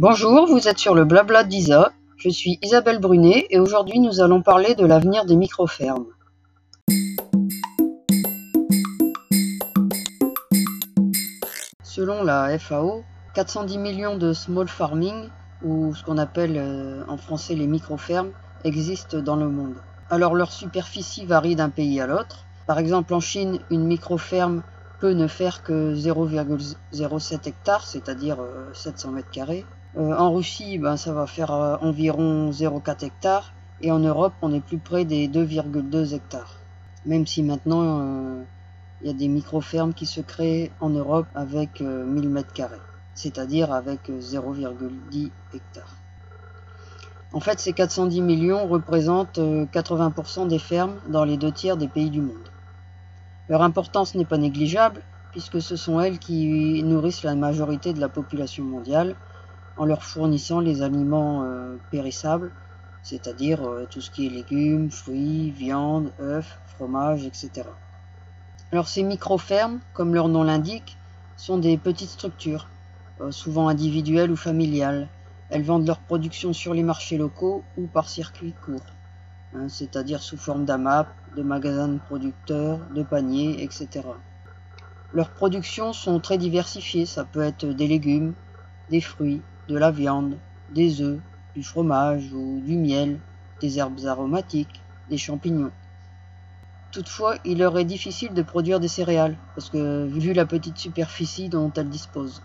Bonjour, vous êtes sur le Blabla d'Isa. Je suis Isabelle Brunet et aujourd'hui nous allons parler de l'avenir des micro-fermes. Selon la FAO, 410 millions de small farming, ou ce qu'on appelle euh, en français les micro-fermes, existent dans le monde. Alors leur superficie varie d'un pays à l'autre. Par exemple en Chine, une micro-ferme peut ne faire que 0,07 hectares, c'est-à-dire 700 euh, mètres carrés. Euh, en Russie, ben, ça va faire environ 0,4 hectares. Et en Europe, on est plus près des 2,2 hectares. Même si maintenant, il y a des micro-fermes qui se créent en Europe avec 1000 mètres carrés c'est-à-dire avec 0,10 hectares. En fait, ces 410 millions représentent 80% des fermes dans les deux tiers des pays du monde. Leur importance n'est pas négligeable, puisque ce sont elles qui nourrissent la majorité de la population mondiale en leur fournissant les aliments euh, périssables, c'est-à-dire euh, tout ce qui est légumes, fruits, viande, œufs, fromage, etc. Alors ces micro-fermes, comme leur nom l'indique, sont des petites structures euh, souvent individuelles ou familiales. Elles vendent leur production sur les marchés locaux ou par circuit court, hein, c'est-à-dire sous forme d'AMAP, de magasins de producteurs, de paniers, etc. Leurs productions sont très diversifiées, ça peut être des légumes, des fruits, de la viande, des œufs, du fromage ou du miel, des herbes aromatiques, des champignons. Toutefois, il leur est difficile de produire des céréales, parce que vu la petite superficie dont elles disposent.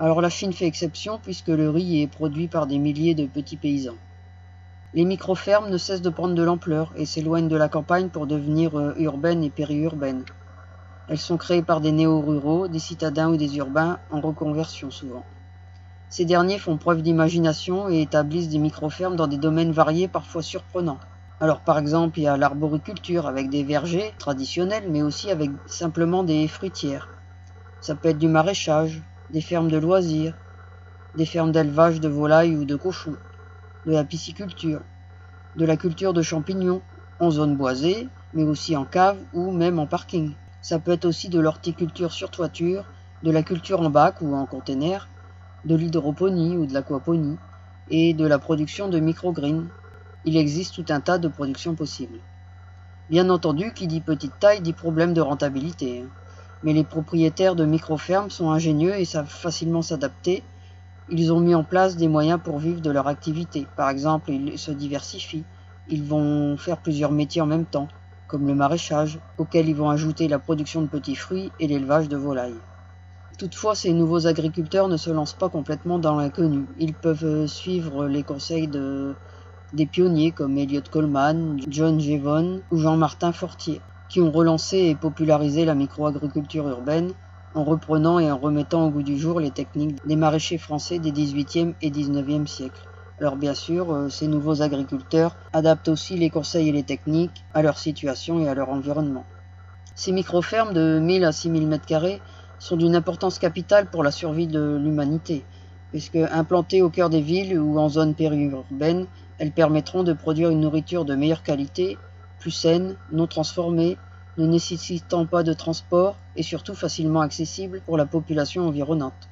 Alors la Chine fait exception puisque le riz est produit par des milliers de petits paysans. Les micro-fermes ne cessent de prendre de l'ampleur et s'éloignent de la campagne pour devenir euh, urbaines et périurbaines. Elles sont créées par des néo-ruraux, des citadins ou des urbains en reconversion souvent. Ces derniers font preuve d'imagination et établissent des micro-fermes dans des domaines variés parfois surprenants. Alors par exemple, il y a l'arboriculture avec des vergers traditionnels mais aussi avec simplement des fruitières. Ça peut être du maraîchage, des fermes de loisirs, des fermes d'élevage de volailles ou de cochons, de la pisciculture, de la culture de champignons, en zone boisée, mais aussi en cave ou même en parking. Ça peut être aussi de l'horticulture sur toiture, de la culture en bac ou en container, de l'hydroponie ou de l'aquaponie, et de la production de microgreens. Il existe tout un tas de productions possibles. Bien entendu, qui dit petite taille dit problème de rentabilité. Mais les propriétaires de micro-fermes sont ingénieux et savent facilement s'adapter. Ils ont mis en place des moyens pour vivre de leur activité. Par exemple, ils se diversifient. Ils vont faire plusieurs métiers en même temps, comme le maraîchage, auquel ils vont ajouter la production de petits fruits et l'élevage de volailles. Toutefois, ces nouveaux agriculteurs ne se lancent pas complètement dans l'inconnu. Ils peuvent suivre les conseils de, des pionniers comme Elliot Coleman, John Jevon ou Jean-Martin Fortier qui ont relancé et popularisé la microagriculture urbaine en reprenant et en remettant au goût du jour les techniques des maraîchers français des 18e et 19e siècles. Alors bien sûr, euh, ces nouveaux agriculteurs adaptent aussi les conseils et les techniques à leur situation et à leur environnement. Ces micro-fermes de 1000 à 6000 m2 sont d'une importance capitale pour la survie de l'humanité, puisque implantées au cœur des villes ou en zones périurbaines, elles permettront de produire une nourriture de meilleure qualité plus saine, non transformée, ne nécessitant pas de transport et surtout facilement accessible pour la population environnante.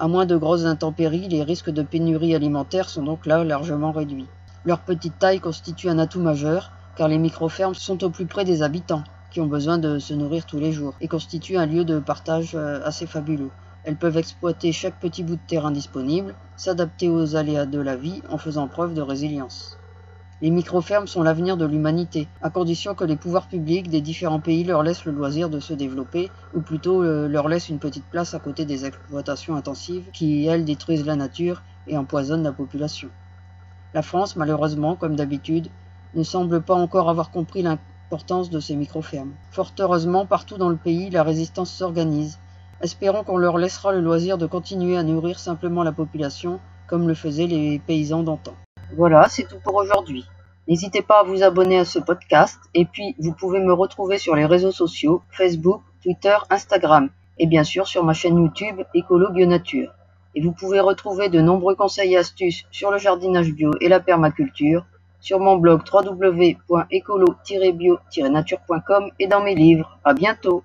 À moins de grosses intempéries, les risques de pénurie alimentaire sont donc là largement réduits. Leur petite taille constitue un atout majeur, car les micro-fermes sont au plus près des habitants, qui ont besoin de se nourrir tous les jours, et constituent un lieu de partage euh, assez fabuleux. Elles peuvent exploiter chaque petit bout de terrain disponible, s'adapter aux aléas de la vie en faisant preuve de résilience. Les micro-fermes sont l'avenir de l'humanité, à condition que les pouvoirs publics des différents pays leur laissent le loisir de se développer, ou plutôt euh, leur laissent une petite place à côté des exploitations intensives qui, elles, détruisent la nature et empoisonnent la population. La France, malheureusement, comme d'habitude, ne semble pas encore avoir compris de ces micro-fermes. Fort heureusement, partout dans le pays, la résistance s'organise. Espérons qu'on leur laissera le loisir de continuer à nourrir simplement la population comme le faisaient les paysans d'antan. Voilà, c'est tout pour aujourd'hui. N'hésitez pas à vous abonner à ce podcast et puis vous pouvez me retrouver sur les réseaux sociaux Facebook, Twitter, Instagram et bien sûr sur ma chaîne YouTube Écolo Bionature. Et vous pouvez retrouver de nombreux conseils et astuces sur le jardinage bio et la permaculture sur mon blog www.écolo-bio-nature.com et dans mes livres. À bientôt!